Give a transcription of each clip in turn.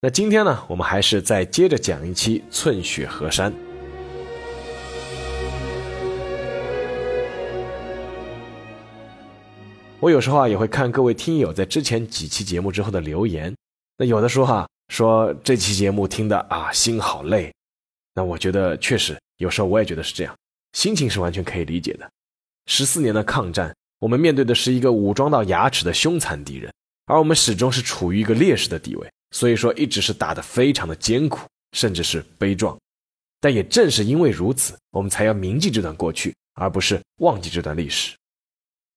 那今天呢，我们还是再接着讲一期寸雪河山。我有时候啊也会看各位听友在之前几期节目之后的留言，那有的说哈说这期节目听的啊心好累，那我觉得确实有时候我也觉得是这样，心情是完全可以理解的。十四年的抗战，我们面对的是一个武装到牙齿的凶残敌人，而我们始终是处于一个劣势的地位。所以说，一直是打得非常的艰苦，甚至是悲壮。但也正是因为如此，我们才要铭记这段过去，而不是忘记这段历史。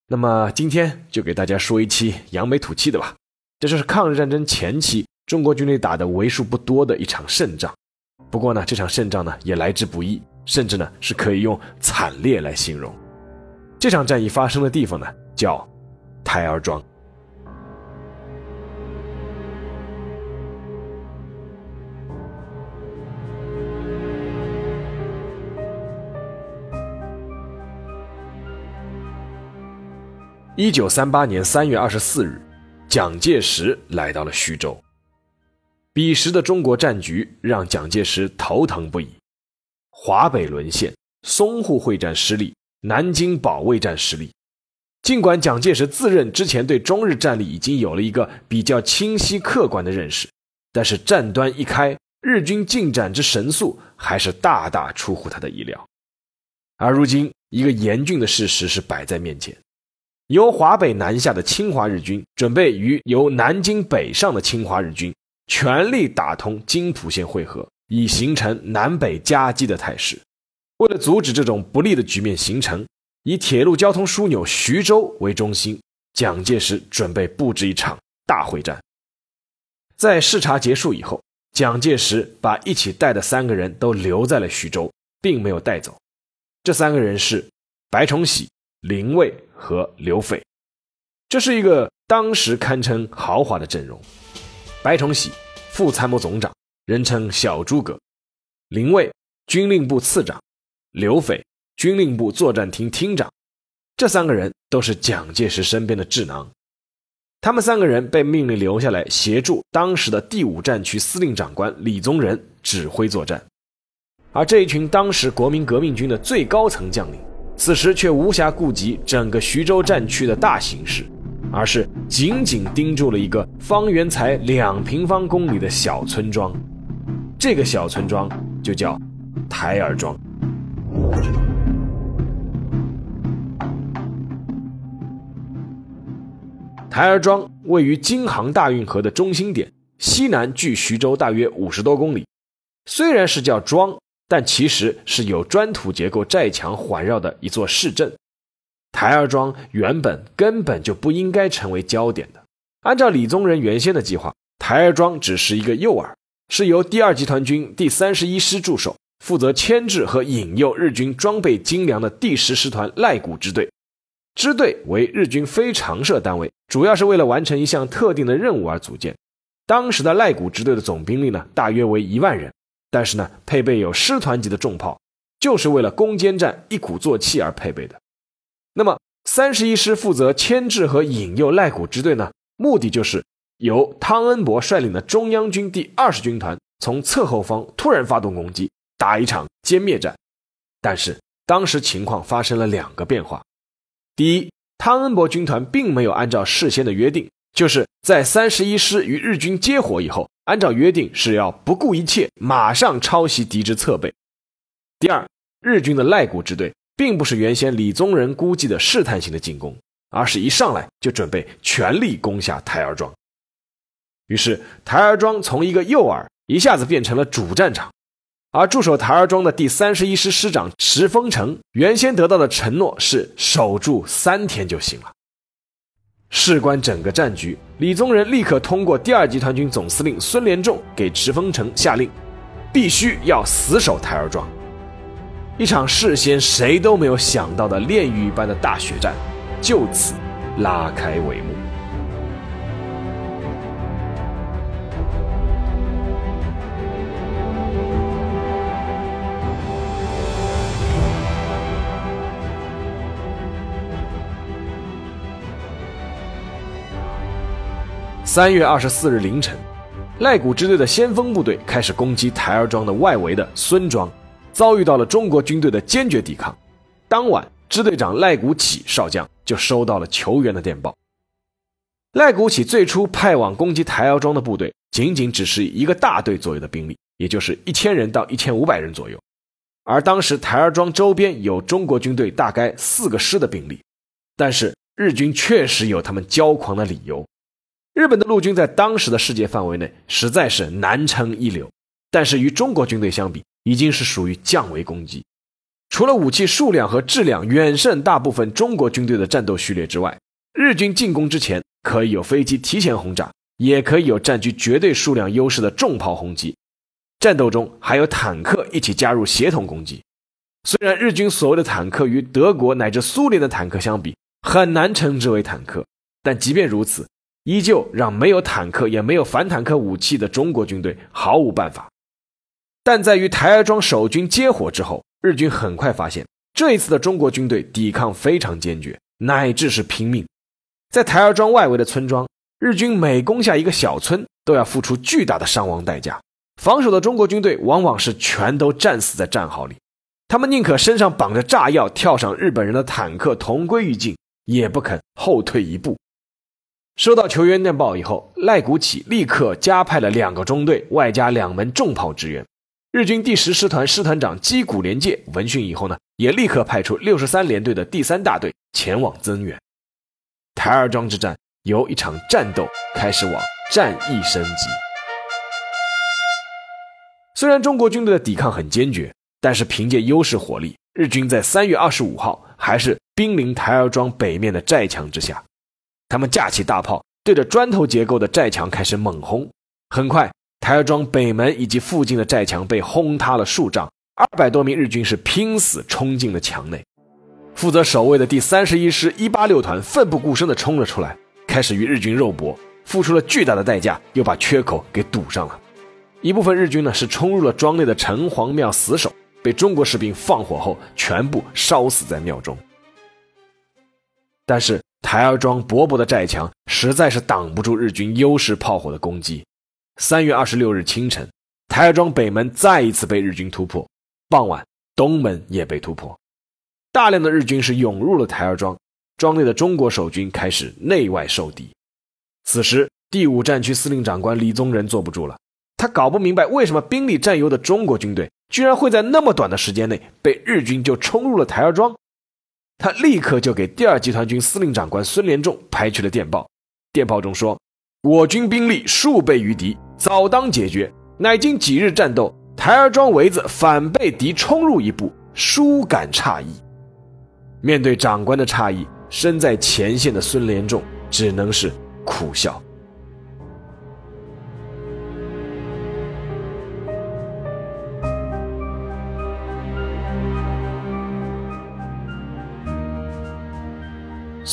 那么今天就给大家说一期扬眉吐气的吧。这就是抗日战争前期中国军队打的为数不多的一场胜仗。不过呢，这场胜仗呢也来之不易，甚至呢是可以用惨烈来形容。这场战役发生的地方呢叫台儿庄。一九三八年三月二十四日，蒋介石来到了徐州。彼时的中国战局让蒋介石头疼不已。华北沦陷，淞沪会战失利，南京保卫战失利。尽管蒋介石自认之前对中日战力已经有了一个比较清晰客观的认识，但是战端一开，日军进展之神速还是大大出乎他的意料。而如今，一个严峻的事实是摆在面前。由华北南下的侵华日军准备与由南京北上的侵华日军全力打通津浦线会合，以形成南北夹击的态势。为了阻止这种不利的局面形成，以铁路交通枢纽徐州为中心，蒋介石准备布置一场大会战。在视察结束以后，蒋介石把一起带的三个人都留在了徐州，并没有带走。这三个人是白崇禧、林蔚。和刘斐，这是一个当时堪称豪华的阵容。白崇禧，副参谋总长，人称小诸葛；林蔚，军令部次长；刘斐，军令部作战厅厅长。这三个人都是蒋介石身边的智囊。他们三个人被命令留下来协助当时的第五战区司令长官李宗仁指挥作战。而这一群当时国民革命军的最高层将领。此时却无暇顾及整个徐州战区的大形势，而是紧紧盯住了一个方圆才两平方公里的小村庄。这个小村庄就叫台儿庄。台儿庄位于京杭大运河的中心点，西南距徐州大约五十多公里。虽然是叫庄。但其实是有砖土结构寨墙环绕的一座市镇，台儿庄原本根本就不应该成为焦点的。按照李宗仁原先的计划，台儿庄只是一个诱饵，是由第二集团军第三十一师驻守，负责牵制和引诱日军装备精良的第十师团赖谷支队。支队为日军非常设单位，主要是为了完成一项特定的任务而组建。当时的赖谷支队的总兵力呢，大约为一万人。但是呢，配备有师团级的重炮，就是为了攻坚战一鼓作气而配备的。那么，三十一师负责牵制和引诱赖谷支队呢，目的就是由汤恩伯率领的中央军第二十军团从侧后方突然发动攻击，打一场歼灭战。但是当时情况发生了两个变化：第一，汤恩伯军团并没有按照事先的约定，就是在三十一师与日军接火以后。按照约定是要不顾一切马上抄袭敌之侧背。第二，日军的赖谷支队并不是原先李宗仁估计的试探性的进攻，而是一上来就准备全力攻下台儿庄。于是台儿庄从一个诱饵一下子变成了主战场，而驻守台儿庄的第三十一师师长石峰城原先得到的承诺是守住三天就行了。事关整个战局，李宗仁立刻通过第二集团军总司令孙连仲给池峰城下令，必须要死守台儿庄。一场事先谁都没有想到的炼狱般的大血战，就此拉开帷幕。三月二十四日凌晨，赖谷支队的先锋部队开始攻击台儿庄的外围的孙庄，遭遇到了中国军队的坚决抵抗。当晚，支队长赖谷起少将就收到了求援的电报。赖谷起最初派往攻击台儿庄的部队，仅仅只是一个大队左右的兵力，也就是一千人到一千五百人左右。而当时台儿庄周边有中国军队大概四个师的兵力，但是日军确实有他们骄狂的理由。日本的陆军在当时的世界范围内实在是难称一流，但是与中国军队相比，已经是属于降维攻击。除了武器数量和质量远胜大部分中国军队的战斗序列之外，日军进攻之前可以有飞机提前轰炸，也可以有占据绝对数量优势的重炮轰击。战斗中还有坦克一起加入协同攻击。虽然日军所谓的坦克与德国乃至苏联的坦克相比，很难称之为坦克，但即便如此。依旧让没有坦克也没有反坦克武器的中国军队毫无办法。但在与台儿庄守军接火之后，日军很快发现，这一次的中国军队抵抗非常坚决，乃至是拼命。在台儿庄外围的村庄，日军每攻下一个小村，都要付出巨大的伤亡代价。防守的中国军队往往是全都战死在战壕里，他们宁可身上绑着炸药，跳上日本人的坦克同归于尽，也不肯后退一步。收到求援电报以后，赖谷起立刻加派了两个中队，外加两门重炮支援。日军第十师团师团长矶谷廉介闻讯以后呢，也立刻派出六十三联队的第三大队前往增援。台儿庄之战由一场战斗开始往战役升级。虽然中国军队的抵抗很坚决，但是凭借优势火力，日军在三月二十五号还是兵临台儿庄北面的寨墙之下。他们架起大炮，对着砖头结构的寨墙开始猛轰。很快，台儿庄北门以及附近的寨墙被轰塌了数丈。二百多名日军是拼死冲进了墙内。负责守卫的第三十一师一八六团奋不顾身地冲了出来，开始与日军肉搏，付出了巨大的代价，又把缺口给堵上了。一部分日军呢是冲入了庄内的城隍庙死守，被中国士兵放火后全部烧死在庙中。但是。台儿庄薄薄的寨墙实在是挡不住日军优势炮火的攻击。三月二十六日清晨，台儿庄北门再一次被日军突破。傍晚，东门也被突破，大量的日军是涌入了台儿庄，庄内的中国守军开始内外受敌。此时，第五战区司令长官李宗仁坐不住了，他搞不明白为什么兵力占优的中国军队居然会在那么短的时间内被日军就冲入了台儿庄。他立刻就给第二集团军司令长官孙连仲拍去了电报，电报中说：“我军兵力数倍于敌，早当解决。乃经几日战斗，台儿庄围子反被敌冲入一步，殊感诧异。”面对长官的诧异，身在前线的孙连仲只能是苦笑。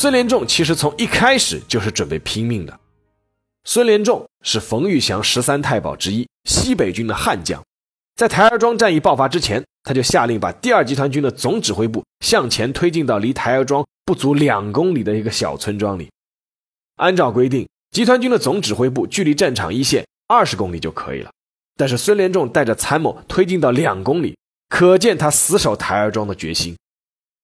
孙连仲其实从一开始就是准备拼命的。孙连仲是冯玉祥十三太保之一，西北军的悍将。在台儿庄战役爆发之前，他就下令把第二集团军的总指挥部向前推进到离台儿庄不足两公里的一个小村庄里。按照规定，集团军的总指挥部距离战场一线二十公里就可以了。但是孙连仲带着参谋推进到两公里，可见他死守台儿庄的决心。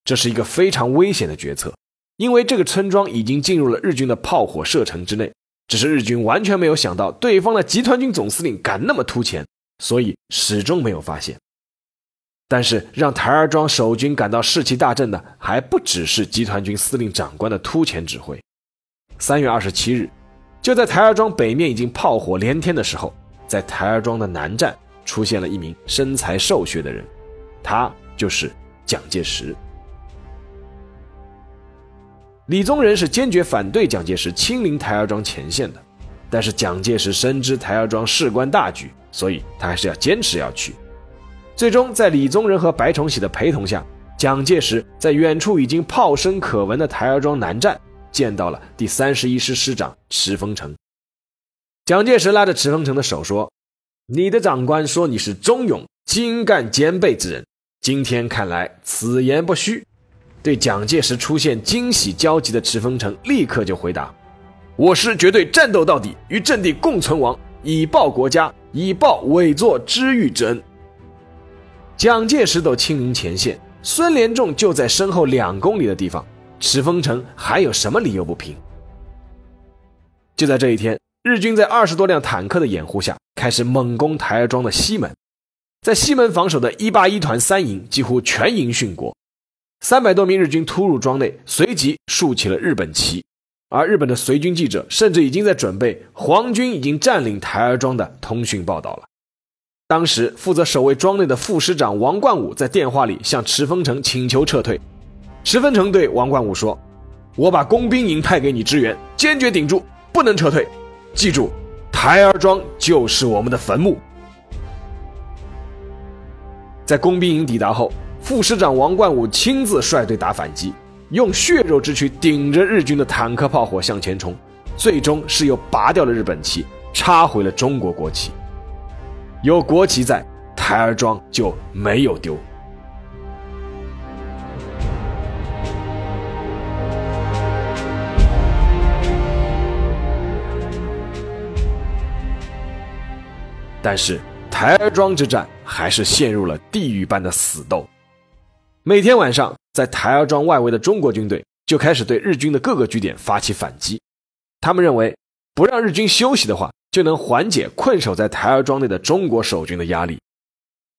这是一个非常危险的决策。因为这个村庄已经进入了日军的炮火射程之内，只是日军完全没有想到对方的集团军总司令敢那么突前，所以始终没有发现。但是让台儿庄守军感到士气大振的，还不只是集团军司令长官的突前指挥。三月二十七日，就在台儿庄北面已经炮火连天的时候，在台儿庄的南站出现了一名身材瘦削的人，他就是蒋介石。李宗仁是坚决反对蒋介石亲临台儿庄前线的，但是蒋介石深知台儿庄事关大局，所以他还是要坚持要去。最终，在李宗仁和白崇禧的陪同下，蒋介石在远处已经炮声可闻的台儿庄南站见到了第三十一师师长池峰城。蒋介石拉着池峰城的手说：“你的长官说你是忠勇、精干、兼备之人，今天看来此言不虚。”对蒋介石出现惊喜焦急的池峰城立刻就回答：“我师绝对战斗到底，与阵地共存亡，以报国家，以报委座知遇之恩。”蒋介石都亲临前线，孙连仲就在身后两公里的地方，池峰城还有什么理由不拼？就在这一天，日军在二十多辆坦克的掩护下，开始猛攻台儿庄的西门，在西门防守的一八一团三营几乎全营殉国。三百多名日军突入庄内，随即竖起了日本旗，而日本的随军记者甚至已经在准备皇军已经占领台儿庄的通讯报道了。当时负责守卫庄内的副师长王冠武在电话里向池峰城请求撤退，池峰城对王冠武说：“我把工兵营派给你支援，坚决顶住，不能撤退。记住，台儿庄就是我们的坟墓。”在工兵营抵达后。副师长王冠武亲自率队打反击，用血肉之躯顶着日军的坦克炮火向前冲，最终是又拔掉了日本旗，插回了中国国旗。有国旗在，台儿庄就没有丢。但是台儿庄之战还是陷入了地狱般的死斗。每天晚上，在台儿庄外围的中国军队就开始对日军的各个据点发起反击。他们认为，不让日军休息的话，就能缓解困守在台儿庄内的中国守军的压力。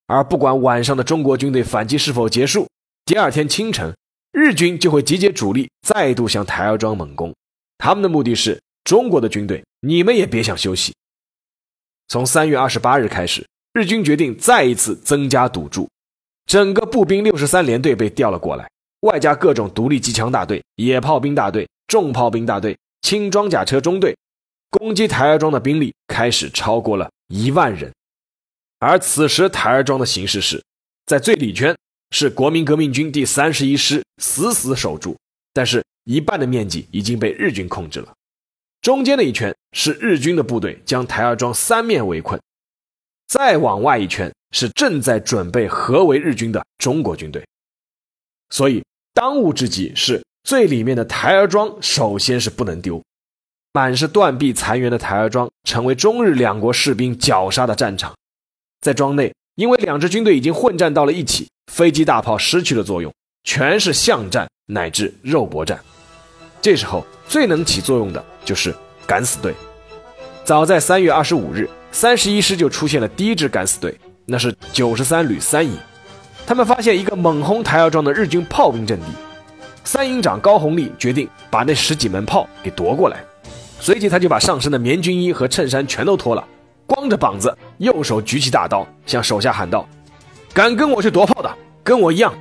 而不管晚上的中国军队反击是否结束，第二天清晨，日军就会集结主力，再度向台儿庄猛攻。他们的目的是：中国的军队，你们也别想休息。从三月二十八日开始，日军决定再一次增加赌注。整个步兵六十三联队被调了过来，外加各种独立机枪大队、野炮兵大队、重炮兵大队、轻装甲车中队，攻击台儿庄的兵力开始超过了一万人。而此时台儿庄的形势是，在最里圈是国民革命军第三十一师死死守住，但是一半的面积已经被日军控制了。中间的一圈是日军的部队将台儿庄三面围困，再往外一圈。是正在准备合围日军的中国军队，所以当务之急是最里面的台儿庄，首先是不能丢。满是断壁残垣的台儿庄，成为中日两国士兵绞杀的战场。在庄内，因为两支军队已经混战到了一起，飞机大炮失去了作用，全是巷战乃至肉搏战。这时候最能起作用的就是敢死队。早在三月二十五日，三十一师就出现了第一支敢死队。那是九十三旅三营，他们发现一个猛轰台儿庄的日军炮兵阵地，三营长高红利决定把那十几门炮给夺过来，随即他就把上身的棉军衣和衬衫全都脱了，光着膀子，右手举起大刀，向手下喊道：“敢跟我去夺炮的，跟我一样！”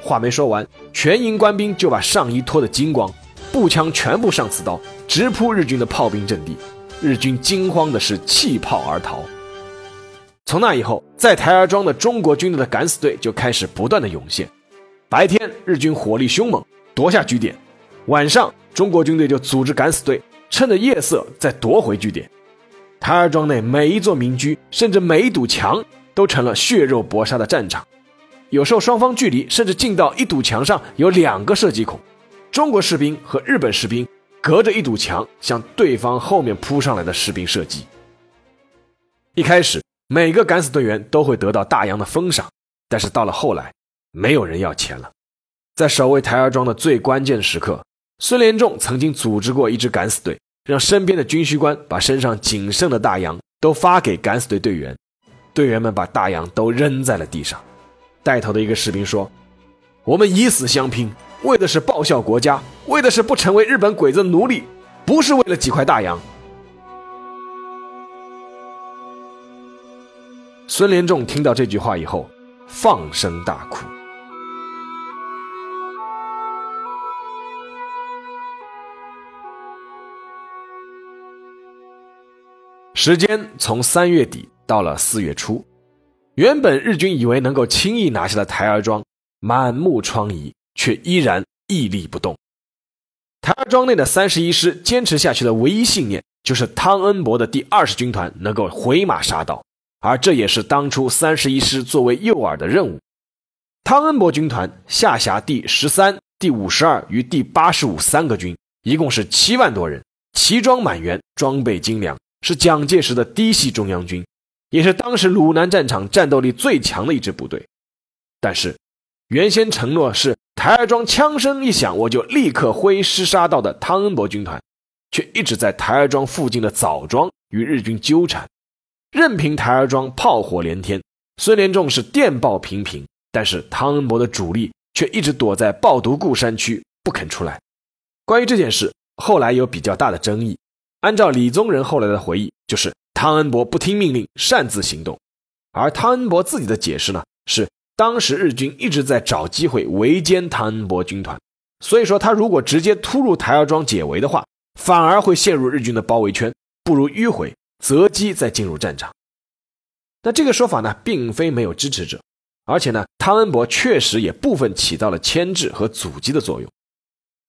话没说完，全营官兵就把上衣脱得精光，步枪全部上刺刀，直扑日军的炮兵阵地，日军惊慌的是弃炮而逃。从那以后，在台儿庄的中国军队的敢死队就开始不断的涌现。白天，日军火力凶猛，夺下据点；晚上，中国军队就组织敢死队，趁着夜色再夺回据点。台儿庄内每一座民居，甚至每一堵墙，都成了血肉搏杀的战场。有时候，双方距离甚至近到一堵墙上有两个射击孔，中国士兵和日本士兵隔着一堵墙向对方后面扑上来的士兵射击。一开始。每个敢死队员都会得到大洋的封赏，但是到了后来，没有人要钱了。在守卫台儿庄的最关键时刻，孙连仲曾经组织过一支敢死队，让身边的军需官把身上仅剩的大洋都发给敢死队队员。队员们把大洋都扔在了地上。带头的一个士兵说：“我们以死相拼，为的是报效国家，为的是不成为日本鬼子奴隶，不是为了几块大洋。”孙连仲听到这句话以后放声大哭。时间从三月底到了四月初原本日军以为能够轻易拿下的台儿庄满目疮痍却依然屹立不动。台儿庄内的三十一师坚持下去的唯一信念就是汤恩伯的第二十军团能够回马杀到。而这也是当初三十一师作为诱饵的任务。汤恩伯军团下辖第十三、第五十二与第八十五三个军，一共是七万多人，齐装满员，装备精良，是蒋介石的嫡系中央军，也是当时鲁南战场战斗力最强的一支部队。但是，原先承诺是。台儿庄枪声一响，我就立刻挥师杀到的汤恩伯军团，却一直在台儿庄附近的枣庄与日军纠缠。任凭台儿庄炮火连天，孙连仲是电报频频，但是汤恩伯的主力却一直躲在抱犊固山区不肯出来。关于这件事，后来有比较大的争议。按照李宗仁后来的回忆，就是汤恩伯不听命令，擅自行动，而汤恩伯自己的解释呢是。当时日军一直在找机会围歼汤恩伯军团，所以说他如果直接突入台儿庄解围的话，反而会陷入日军的包围圈，不如迂回择机再进入战场。那这个说法呢，并非没有支持者，而且呢，汤恩伯确实也部分起到了牵制和阻击的作用。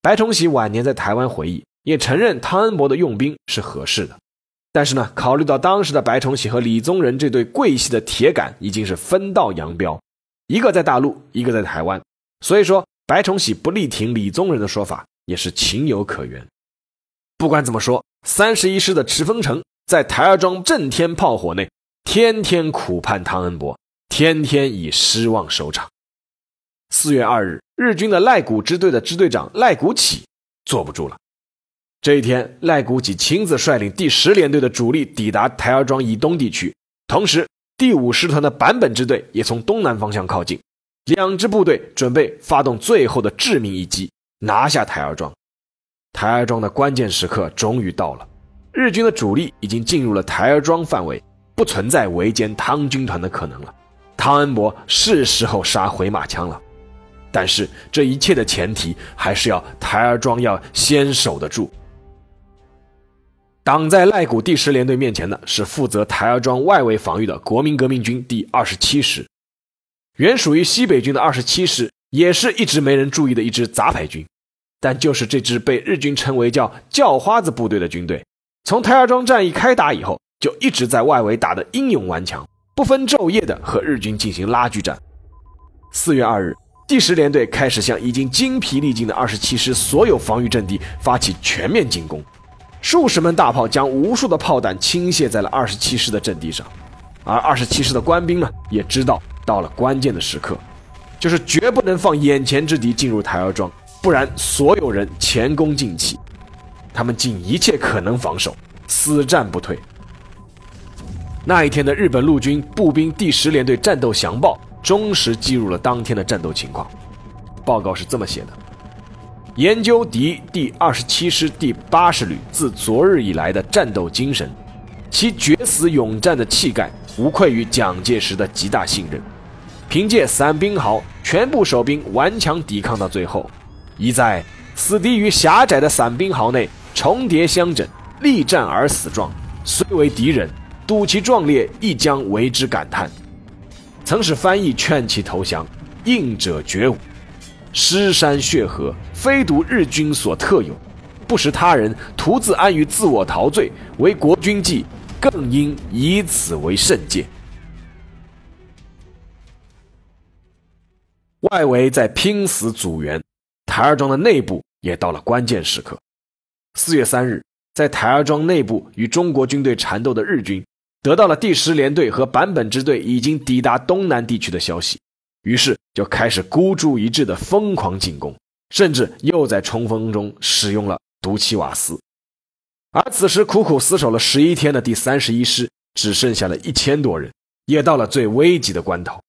白崇禧晚年在台湾回忆，也承认汤恩伯的用兵是合适的，但是呢，考虑到当时的白崇禧和李宗仁这对桂系的铁杆已经是分道扬镳。一个在大陆，一个在台湾，所以说白崇禧不力挺李宗仁的说法也是情有可原。不管怎么说，三十一师的池峰城在台儿庄震天炮火内，天天苦盼汤恩伯，天天以失望收场。四月二日，日军的赖谷支队的支队长赖谷起坐不住了。这一天，赖谷起亲自率领第十联队的主力抵达台儿庄以东地区，同时。第五师团的坂本支队也从东南方向靠近，两支部队准备发动最后的致命一击，拿下台儿庄。台儿庄的关键时刻终于到了，日军的主力已经进入了台儿庄范围，不存在围歼汤军团的可能了。汤恩伯是时候杀回马枪了，但是这一切的前提还是要台儿庄要先守得住。挡在赖谷第十联队面前的是负责台儿庄外围防御的国民革命军第二十七师，原属于西北军的二十七师也是一直没人注意的一支杂牌军，但就是这支被日军称为叫“叫花子部队”的军队，从台儿庄战役开打以后，就一直在外围打得英勇顽强，不分昼夜的和日军进行拉锯战。四月二日，第十联队开始向已经精疲力尽的二十七师所有防御阵地发起全面进攻。数十门大炮将无数的炮弹倾泻在了二十七师的阵地上，而二十七师的官兵呢，也知道到了关键的时刻，就是绝不能放眼前之敌进入台儿庄，不然所有人前功尽弃。他们尽一切可能防守，死战不退。那一天的日本陆军步兵第十联队战斗详报忠实记录了当天的战斗情况。报告是这么写的。研究敌第二十七师第八十旅自昨日以来的战斗精神，其决死勇战的气概，无愧于蒋介石的极大信任。凭借散兵壕全部守兵顽强抵抗到最后，一在死敌于狭窄的散兵壕内重叠相枕，力战而死状，虽为敌人，睹其壮烈，亦将为之感叹。曾使翻译劝其投降，应者绝武。尸山血河，非独日军所特有，不识他人，徒自安于自我陶醉，为国君计，更应以此为圣戒。外围在拼死阻援，台儿庄的内部也到了关键时刻。四月三日，在台儿庄内部与中国军队缠斗的日军，得到了第十联队和坂本支队已经抵达东南地区的消息。于是就开始孤注一掷的疯狂进攻，甚至又在冲锋中使用了毒气瓦斯。而此时苦苦死守了十一天的第三十一师只剩下了一千多人，也到了最危急的关头。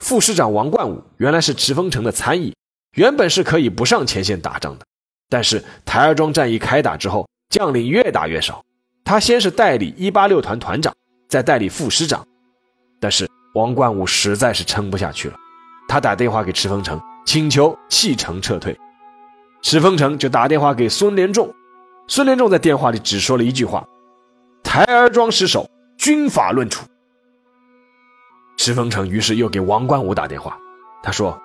副师长王冠武原来是池峰城的参议，原本是可以不上前线打仗的，但是台儿庄战役开打之后，将领越打越少。他先是代理一八六团团长，再代理副师长，但是王冠武实在是撑不下去了。他打电话给池峰城，请求弃城撤退。池峰城就打电话给孙连仲，孙连仲在电话里只说了一句话：“台儿庄失守，军法论处。池峰城于是又给王冠武打电话，他说：“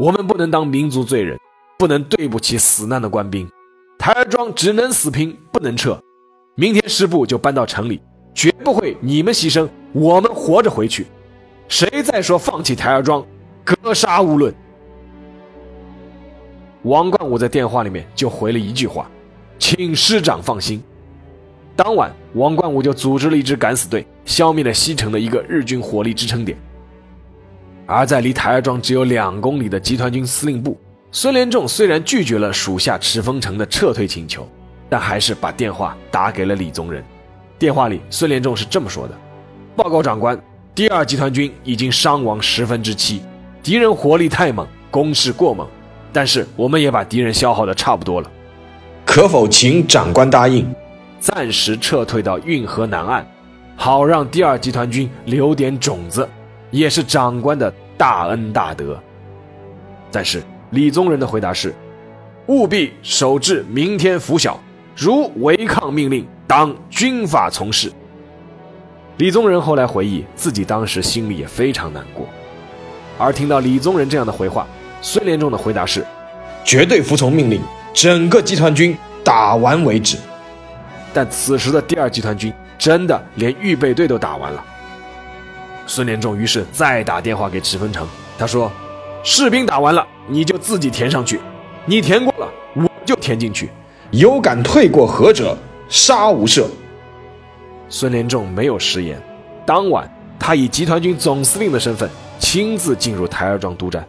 我们不能当民族罪人，不能对不起死难的官兵。台儿庄只能死拼，不能撤。明天师部就搬到城里，绝不会你们牺牲，我们活着回去。谁再说放弃台儿庄，格杀勿论。”王冠武在电话里面就回了一句话：“请师长放心。”当晚，王冠武就组织了一支敢死队，消灭了西城的一个日军火力支撑点。而在离台儿庄只有两公里的集团军司令部，孙连仲虽然拒绝了属下赤峰城的撤退请求，但还是把电话打给了李宗仁。电话里，孙连仲是这么说的：“报告长官，第二集团军已经伤亡十分之七，敌人火力太猛，攻势过猛，但是我们也把敌人消耗的差不多了，可否请长官答应？”暂时撤退到运河南岸，好让第二集团军留点种子，也是长官的大恩大德。但是李宗仁的回答是：务必守至明天拂晓，如违抗命令，当军法从事。李宗仁后来回忆，自己当时心里也非常难过。而听到李宗仁这样的回话，孙连仲的回答是：绝对服从命令，整个集团军打完为止。但此时的第二集团军真的连预备队都打完了。孙连仲于是再打电话给池峰城，他说：“士兵打完了，你就自己填上去，你填过了，我就填进去。有敢退过河者，杀无赦。”孙连仲没有食言，当晚他以集团军总司令的身份亲自进入台儿庄督战。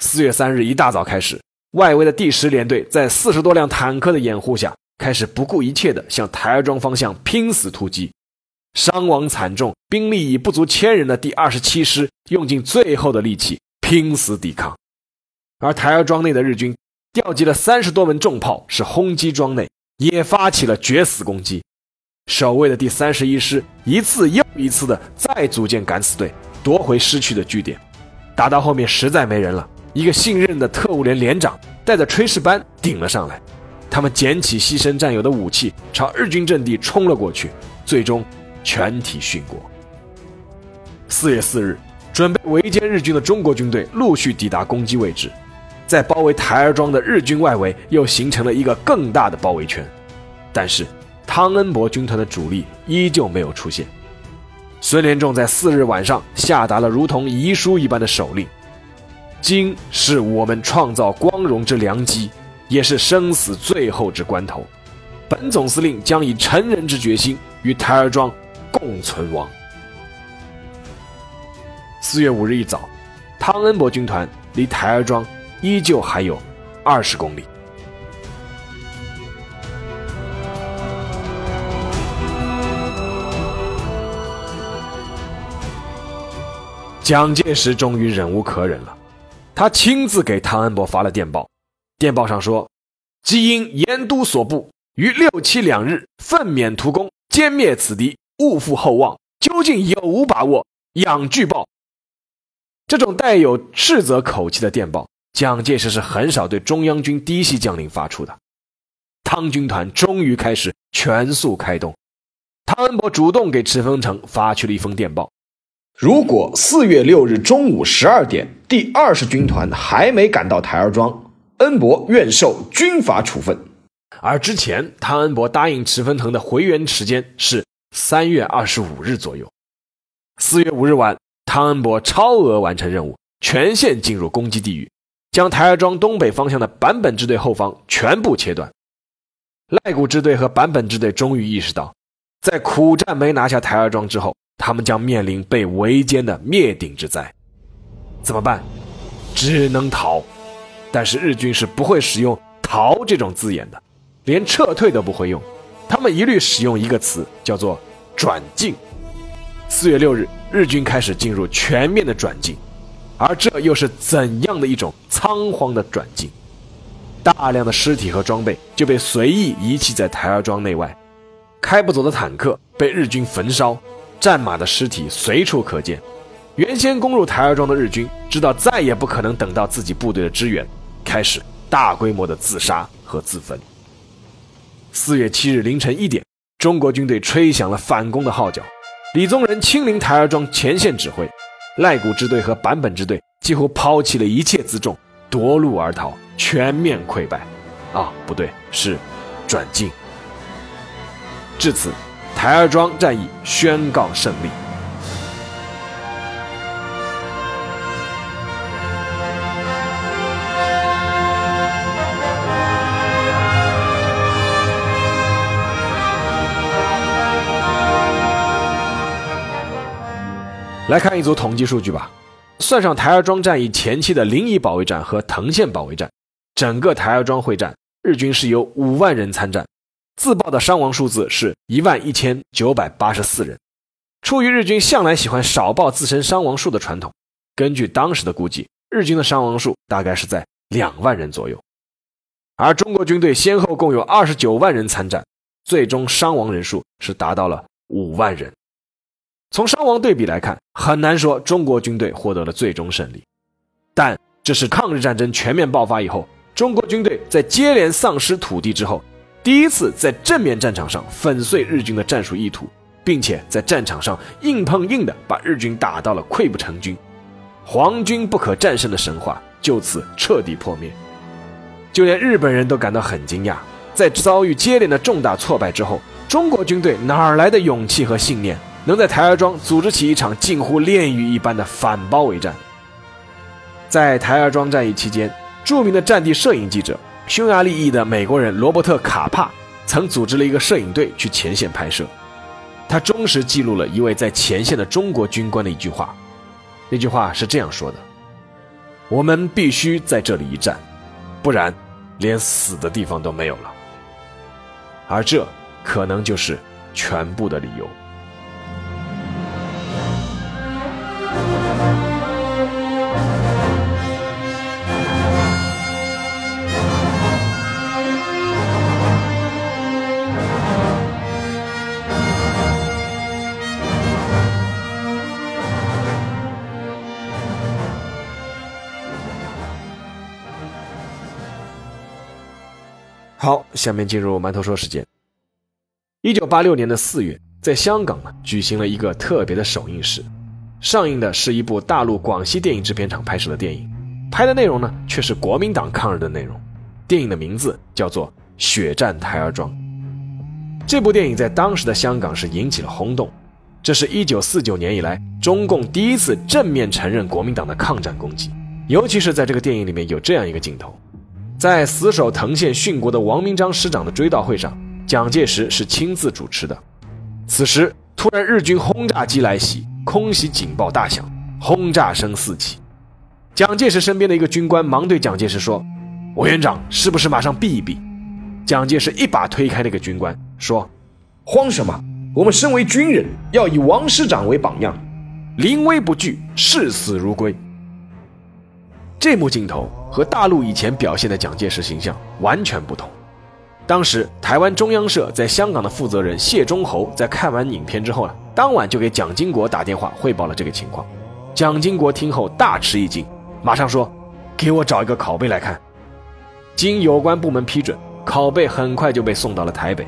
四月三日一大早开始，外围的第十联队在四十多辆坦克的掩护下。开始不顾一切地向台儿庄方向拼死突击，伤亡惨重，兵力已不足千人的第二十七师用尽最后的力气拼死抵抗，而台儿庄内的日军调集了三十多门重炮，是轰击庄内，也发起了决死攻击。守卫的第三十一师一次又一次的再组建敢死队，夺回失去的据点。打到后面实在没人了，一个信任的特务连连长带着炊事班顶了上来。他们捡起牺牲战友的武器，朝日军阵地冲了过去，最终全体殉国。四月四日，准备围歼日军的中国军队陆续抵达攻击位置，在包围台儿庄的日军外围又形成了一个更大的包围圈。但是，汤恩伯军团的主力依旧没有出现。孙连仲在四日晚上下达了如同遗书一般的手令：“今是我们创造光荣之良机。”也是生死最后之关头，本总司令将以成人之决心与台儿庄共存亡。四月五日一早，汤恩伯军团离台儿庄依旧还有二十公里。蒋介石终于忍无可忍了，他亲自给汤恩伯发了电报。电报上说，即因严都所部于六七两日奋勉图攻，歼灭此敌，勿负厚望。究竟有无把握？仰据报。这种带有斥责口气的电报，蒋介石是很少对中央军嫡系将领发出的。汤军团终于开始全速开动。汤恩伯主动给池峰城发去了一封电报：如果四月六日中午十二点，第二十军团还没赶到台儿庄。恩伯愿受军法处分，而之前汤恩伯答应池峰腾的回援时间是三月二十五日左右。四月五日晚，汤恩伯超额完成任务，全线进入攻击地域，将台儿庄东北方向的坂本支队后方全部切断。赖谷支队和坂本支队终于意识到，在苦战没拿下台儿庄之后，他们将面临被围歼的灭顶之灾。怎么办？只能逃。但是日军是不会使用“逃”这种字眼的，连撤退都不会用，他们一律使用一个词，叫做“转进”。四月六日，日军开始进入全面的转进，而这又是怎样的一种仓皇的转进？大量的尸体和装备就被随意遗弃在台儿庄内外，开不走的坦克被日军焚烧，战马的尸体随处可见。原先攻入台儿庄的日军知道再也不可能等到自己部队的支援。开始大规模的自杀和自焚。四月七日凌晨一点，中国军队吹响了反攻的号角，李宗仁亲临台儿庄前线指挥，赖古支队和坂本支队几乎抛弃了一切辎重，夺路而逃，全面溃败。啊，不对，是转进。至此，台儿庄战役宣告胜利。来看一组统计数据吧，算上台儿庄战役前期的临沂保卫战和藤县保卫战，整个台儿庄会战，日军是有五万人参战，自报的伤亡数字是一万一千九百八十四人。出于日军向来喜欢少报自身伤亡数的传统，根据当时的估计，日军的伤亡数大概是在两万人左右。而中国军队先后共有二十九万人参战，最终伤亡人数是达到了五万人。从伤亡对比来看，很难说中国军队获得了最终胜利，但这是抗日战争全面爆发以后，中国军队在接连丧失土地之后，第一次在正面战场上粉碎日军的战术意图，并且在战场上硬碰硬的把日军打到了溃不成军，皇军不可战胜的神话就此彻底破灭。就连日本人都感到很惊讶，在遭遇接连的重大挫败之后，中国军队哪来的勇气和信念？能在台儿庄组织起一场近乎炼狱一般的反包围战。在台儿庄战役期间，著名的战地摄影记者、匈牙利裔的美国人罗伯特·卡帕曾组织了一个摄影队去前线拍摄。他忠实记录了一位在前线的中国军官的一句话，那句话是这样说的：“我们必须在这里一战，不然连死的地方都没有了。”而这可能就是全部的理由。好，下面进入馒头说时间。一九八六年的四月，在香港呢举行了一个特别的首映式，上映的是一部大陆广西电影制片厂拍摄的电影，拍的内容呢却是国民党抗日的内容。电影的名字叫做《血战台儿庄》。这部电影在当时的香港是引起了轰动，这是一九四九年以来中共第一次正面承认国民党的抗战功绩，尤其是在这个电影里面有这样一个镜头。在死守藤县殉国的王明章师长的追悼会上，蒋介石是亲自主持的。此时，突然日军轰炸机来袭，空袭警报大响，轰炸声四起。蒋介石身边的一个军官忙对蒋介石说：“委员长，是不是马上避一避？”蒋介石一把推开那个军官，说：“慌什么？我们身为军人，要以王师长为榜样，临危不惧，视死如归。”这幕镜头和大陆以前表现的蒋介石形象完全不同。当时台湾中央社在香港的负责人谢忠侯在看完影片之后呢，当晚就给蒋经国打电话汇报了这个情况。蒋经国听后大吃一惊，马上说：“给我找一个拷贝来看。”经有关部门批准，拷贝很快就被送到了台北。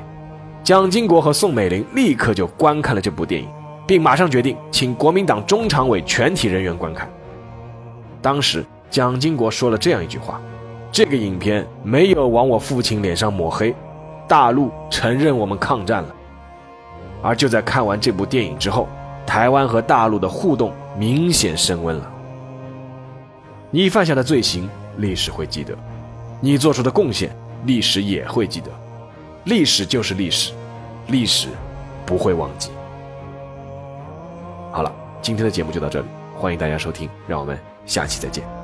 蒋经国和宋美龄立刻就观看了这部电影，并马上决定请国民党中常委全体人员观看。当时。蒋经国说了这样一句话：“这个影片没有往我父亲脸上抹黑，大陆承认我们抗战了。”而就在看完这部电影之后，台湾和大陆的互动明显升温了。你犯下的罪行，历史会记得；你做出的贡献，历史也会记得。历史就是历史，历史不会忘记。好了，今天的节目就到这里，欢迎大家收听，让我们下期再见。